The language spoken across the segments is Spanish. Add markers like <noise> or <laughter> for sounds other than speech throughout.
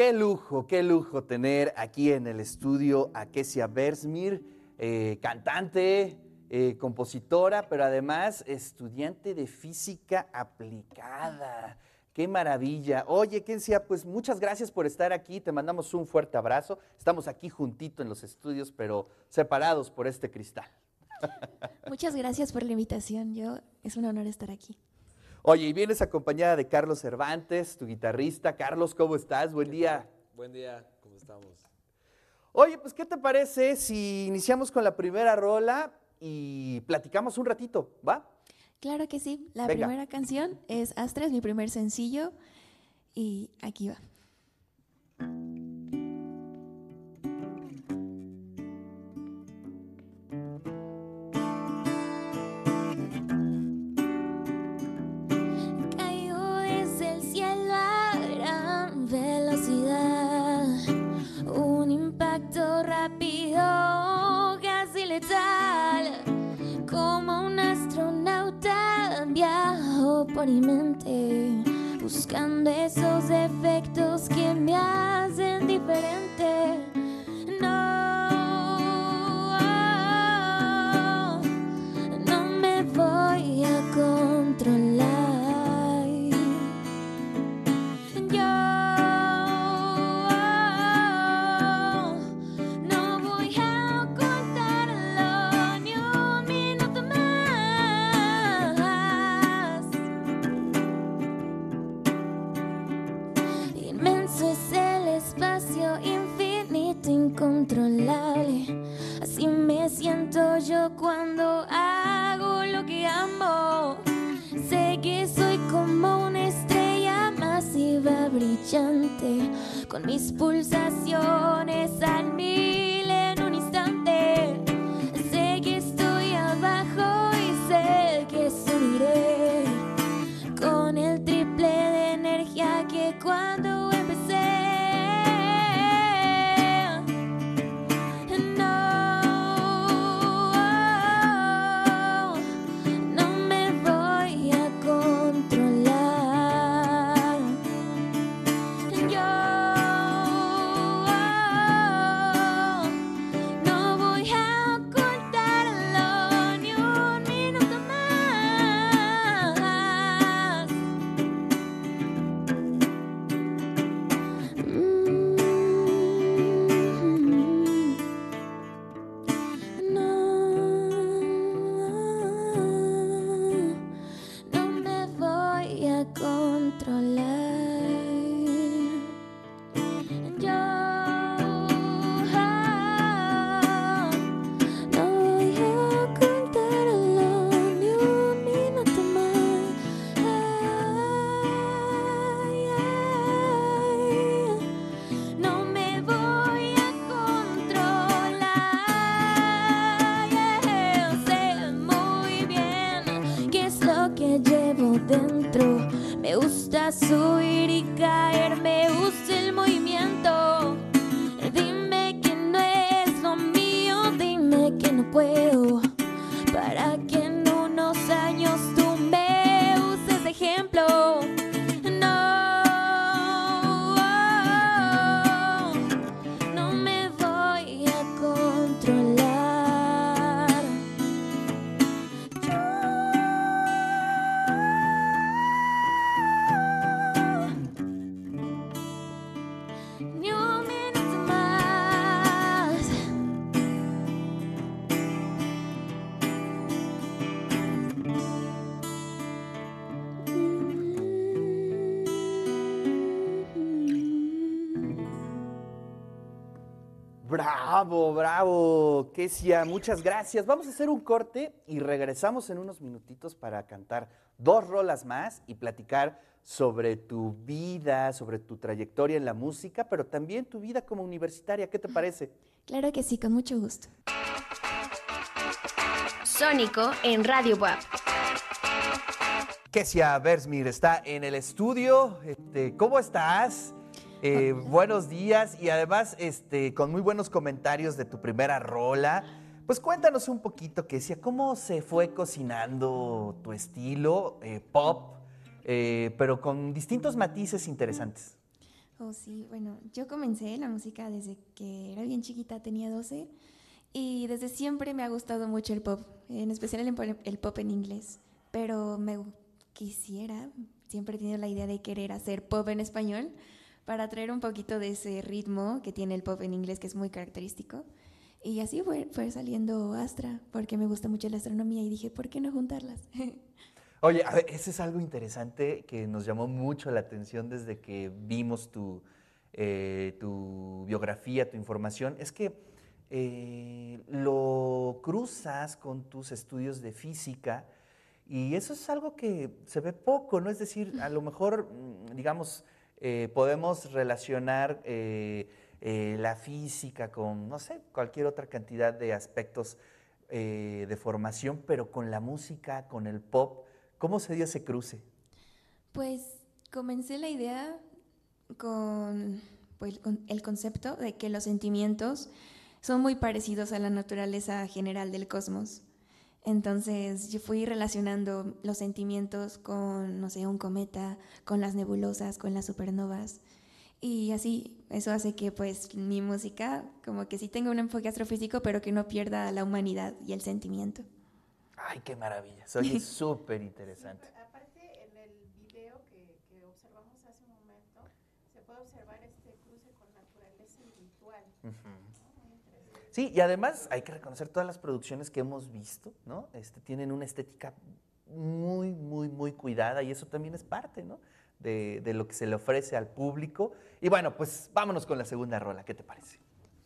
Qué lujo, qué lujo tener aquí en el estudio a Kesia Bersmir, eh, cantante, eh, compositora, pero además estudiante de física aplicada. Qué maravilla. Oye, Kesia, pues muchas gracias por estar aquí. Te mandamos un fuerte abrazo. Estamos aquí juntito en los estudios, pero separados por este cristal. <laughs> Muchas gracias por la invitación. Yo es un honor estar aquí. Oye, y vienes acompañada de Carlos Cervantes, tu guitarrista. Carlos, ¿cómo estás? Buen día. Buen día, ¿cómo estamos? Oye, pues, ¿qué te parece si iniciamos con la primera rola y platicamos un ratito, ¿va? Claro que sí. La Venga. primera canción es Astra, es mi primer sencillo. Y aquí va. Yo cuando hago lo que amo. Sé que soy como una estrella masiva brillante, con mis pulsaciones al mil en un instante. Sé que estoy abajo y sé que subiré con el triple de energía que cuando gusta Bravo, bravo, Kesia, muchas gracias. Vamos a hacer un corte y regresamos en unos minutitos para cantar dos rolas más y platicar sobre tu vida, sobre tu trayectoria en la música, pero también tu vida como universitaria. ¿Qué te parece? Claro que sí, con mucho gusto. Sónico en Radio WAP. Kesia Bersmir está en el estudio. Este, ¿Cómo estás? Eh, buenos días y además este, con muy buenos comentarios de tu primera rola. Pues cuéntanos un poquito, Kesia, ¿cómo se fue cocinando tu estilo eh, pop, eh, pero con distintos matices interesantes? Oh, sí, bueno, yo comencé la música desde que era bien chiquita, tenía 12, y desde siempre me ha gustado mucho el pop, en especial el, el pop en inglés, pero me quisiera, siempre he tenido la idea de querer hacer pop en español para traer un poquito de ese ritmo que tiene el pop en inglés, que es muy característico. Y así fue, fue saliendo Astra, porque me gusta mucho la astronomía y dije, ¿por qué no juntarlas? <laughs> Oye, a ver, ese es algo interesante que nos llamó mucho la atención desde que vimos tu, eh, tu biografía, tu información. Es que eh, lo cruzas con tus estudios de física y eso es algo que se ve poco, ¿no? Es decir, a lo mejor, mm, digamos, eh, podemos relacionar la física con, no sé, cualquier otra cantidad de aspectos de formación, pero con la música, con el pop, ¿Cómo se dio ese cruce? Pues comencé la idea con, pues, con el concepto de que los sentimientos son muy parecidos a la naturaleza general del cosmos. Entonces yo fui relacionando los sentimientos con, no sé, un cometa, con las nebulosas, con las supernovas. Y así, eso hace que pues mi música como que sí tenga un enfoque astrofísico, pero que no pierda la humanidad y el sentimiento. Ay, qué maravilla. Soy <laughs> súper interesante. aparte, en el video que, que, observamos hace un momento, se puede observar este cruce con naturaleza virtual. Sí, y además hay que reconocer todas las producciones que hemos visto, ¿no? Este, tienen una estética muy, muy, muy cuidada y eso también es parte, ¿no? De, de lo que se le ofrece al público. Y bueno, pues vámonos con la segunda rola, ¿qué te parece?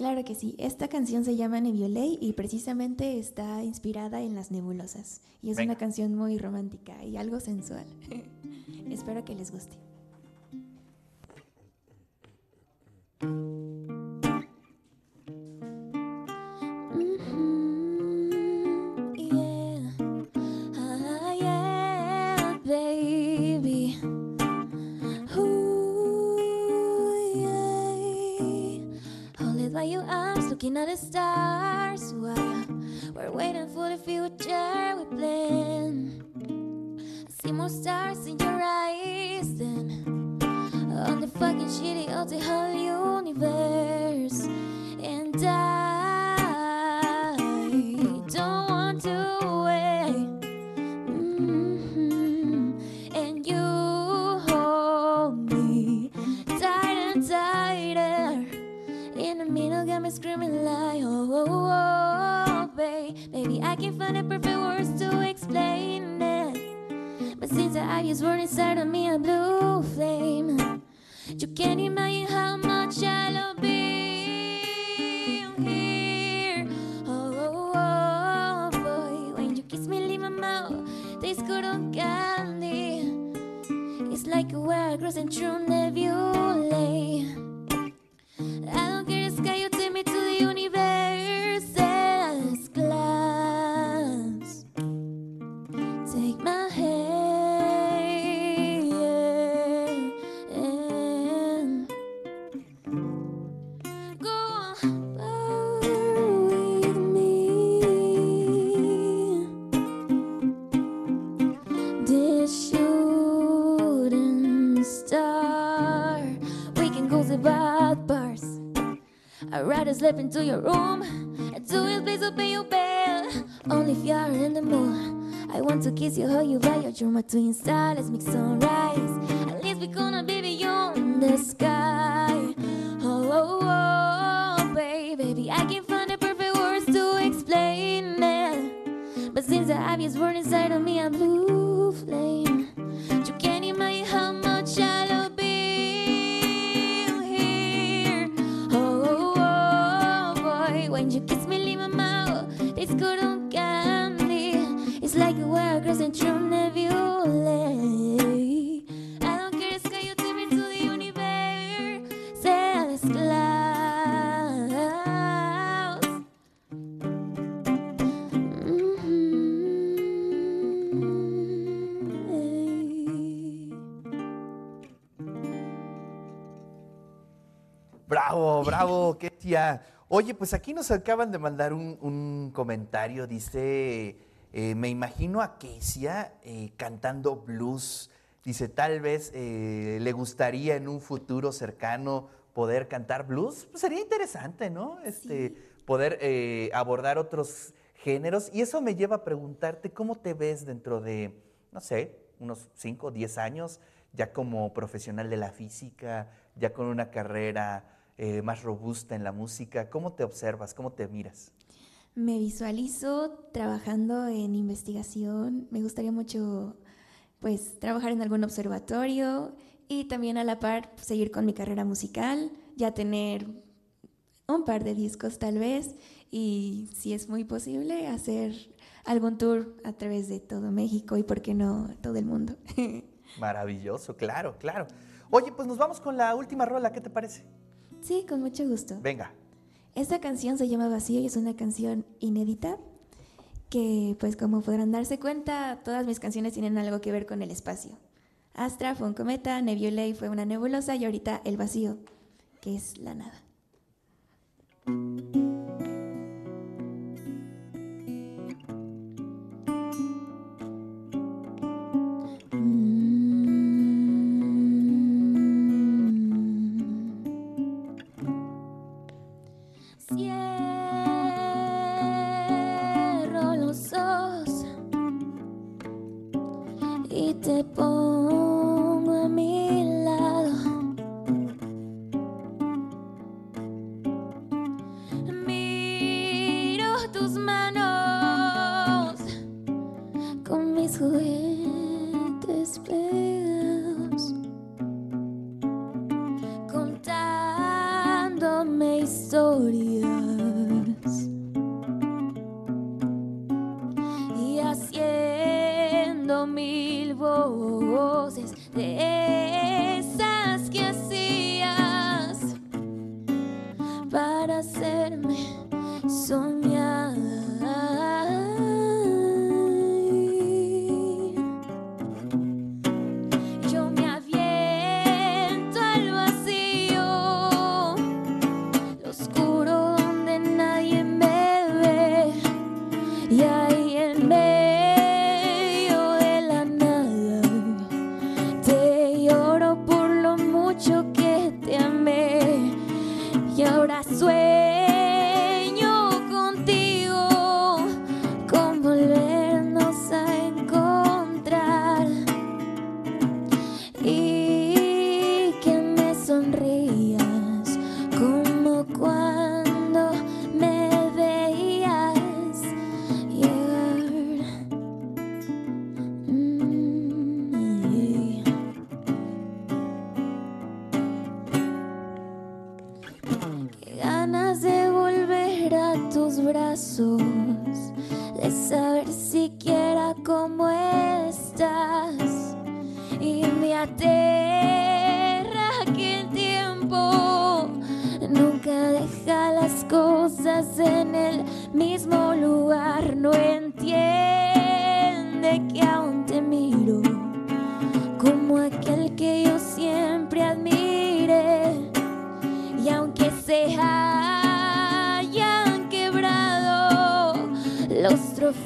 Claro que sí. Esta canción se llama Nebulei y precisamente está inspirada en las nebulosas. Y es una canción muy romántica y algo sensual. <laughs> Espero que les guste. Looking at the stars while we're waiting for the future we plan. I see more stars in your eyes than on the fucking shitty of the whole universe. And I don't me screaming like, oh, oh, oh, oh, babe. Maybe I can find the perfect words to explain it. But since the eyes were inside of me, a blue flame. You can't imagine how much I love being here. Oh, oh, oh, boy. When you kiss me, leave my mouth. Taste good on candy. It's like a wild crossing through nebulae. I don't care the sky, slip into your room and do it, please obey your bell. Only if you're in the mood. I want to kiss you, hug you, buy your you're my twin. Let's make sunrise. At least we're gonna be beyond the sky. Oh, oh, oh, baby, I can't find the perfect words to explain it. But since the obvious word inside of me, I'm blue I don't care, the universe. Bravo, bravo, tía. Oye, pues aquí nos acaban de mandar un comentario, dice, eh, me imagino a Kesia eh, cantando blues Dice, tal vez eh, le gustaría en un futuro cercano poder cantar blues. Pues sería interesante, ¿no? Este, Poder eh, abordar otros géneros. Y eso me lleva a preguntarte, ¿cómo te ves dentro de, no sé, unos 5 o 10 años, ya como profesional de la física, ya con una carrera más robusta en la música? ¿Cómo te observas? ¿Cómo te miras? Me visualizo trabajando en investigación. Me gustaría mucho pues trabajar en algún observatorio y también a la par seguir con mi carrera musical, ya tener un par de discos tal vez y si es muy posible hacer algún tour a través de todo México y por qué no todo el mundo. <laughs> Maravilloso, claro, claro. Oye, pues nos vamos con la última rola, ¿qué te parece? Sí, con mucho gusto. Venga. Esta canción se llama Vacío y es una canción inédita que pues como podrán darse cuenta, todas mis canciones tienen algo que ver con el espacio. Astra fue un cometa, Nebulae fue una nebulosa y ahorita el vacío, que es la nada. Y te pongo mil voces de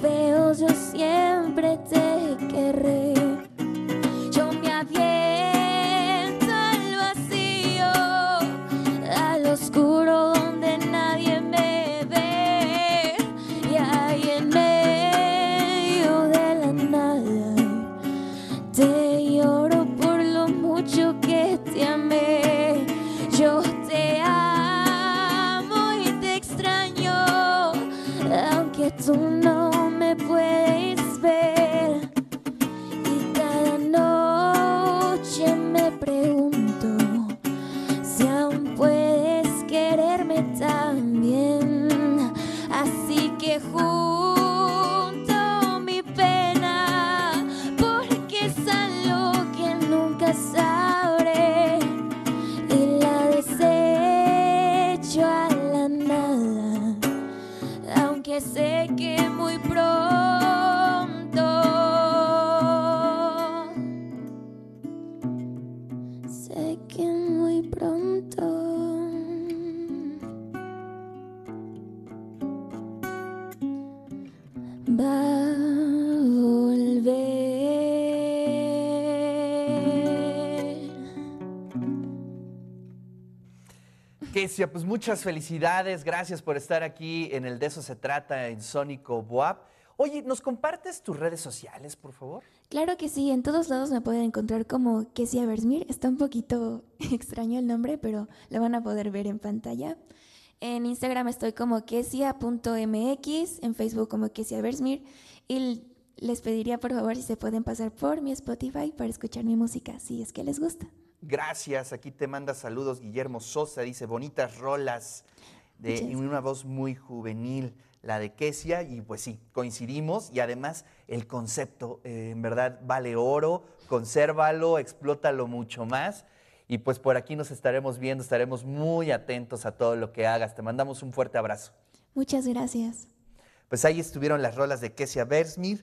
los trofeos, yo siempre Kesia, pues muchas felicidades, gracias por estar aquí en el De eso se trata en Sónico Boab. Oye, ¿nos compartes tus redes sociales, por favor? Claro que sí, en todos lados me pueden encontrar como Kesia Versmir. Está un poquito <laughs> extraño el nombre, pero lo van a poder ver en pantalla. En Instagram estoy como kesia.mx, en Facebook como Kesia Versmir y les pediría por favor si se pueden pasar por mi Spotify para escuchar mi música, si es que les gusta. Gracias, aquí te manda saludos Guillermo Sosa, dice bonitas rolas de Muchas una voz muy juvenil, la de Kesia, y pues sí, coincidimos y además el concepto eh, en verdad vale oro, consérvalo, explótalo mucho más. Y pues por aquí nos estaremos viendo, estaremos muy atentos a todo lo que hagas. Te mandamos un fuerte abrazo. Muchas gracias. Pues ahí estuvieron las rolas de Kesia Bersmir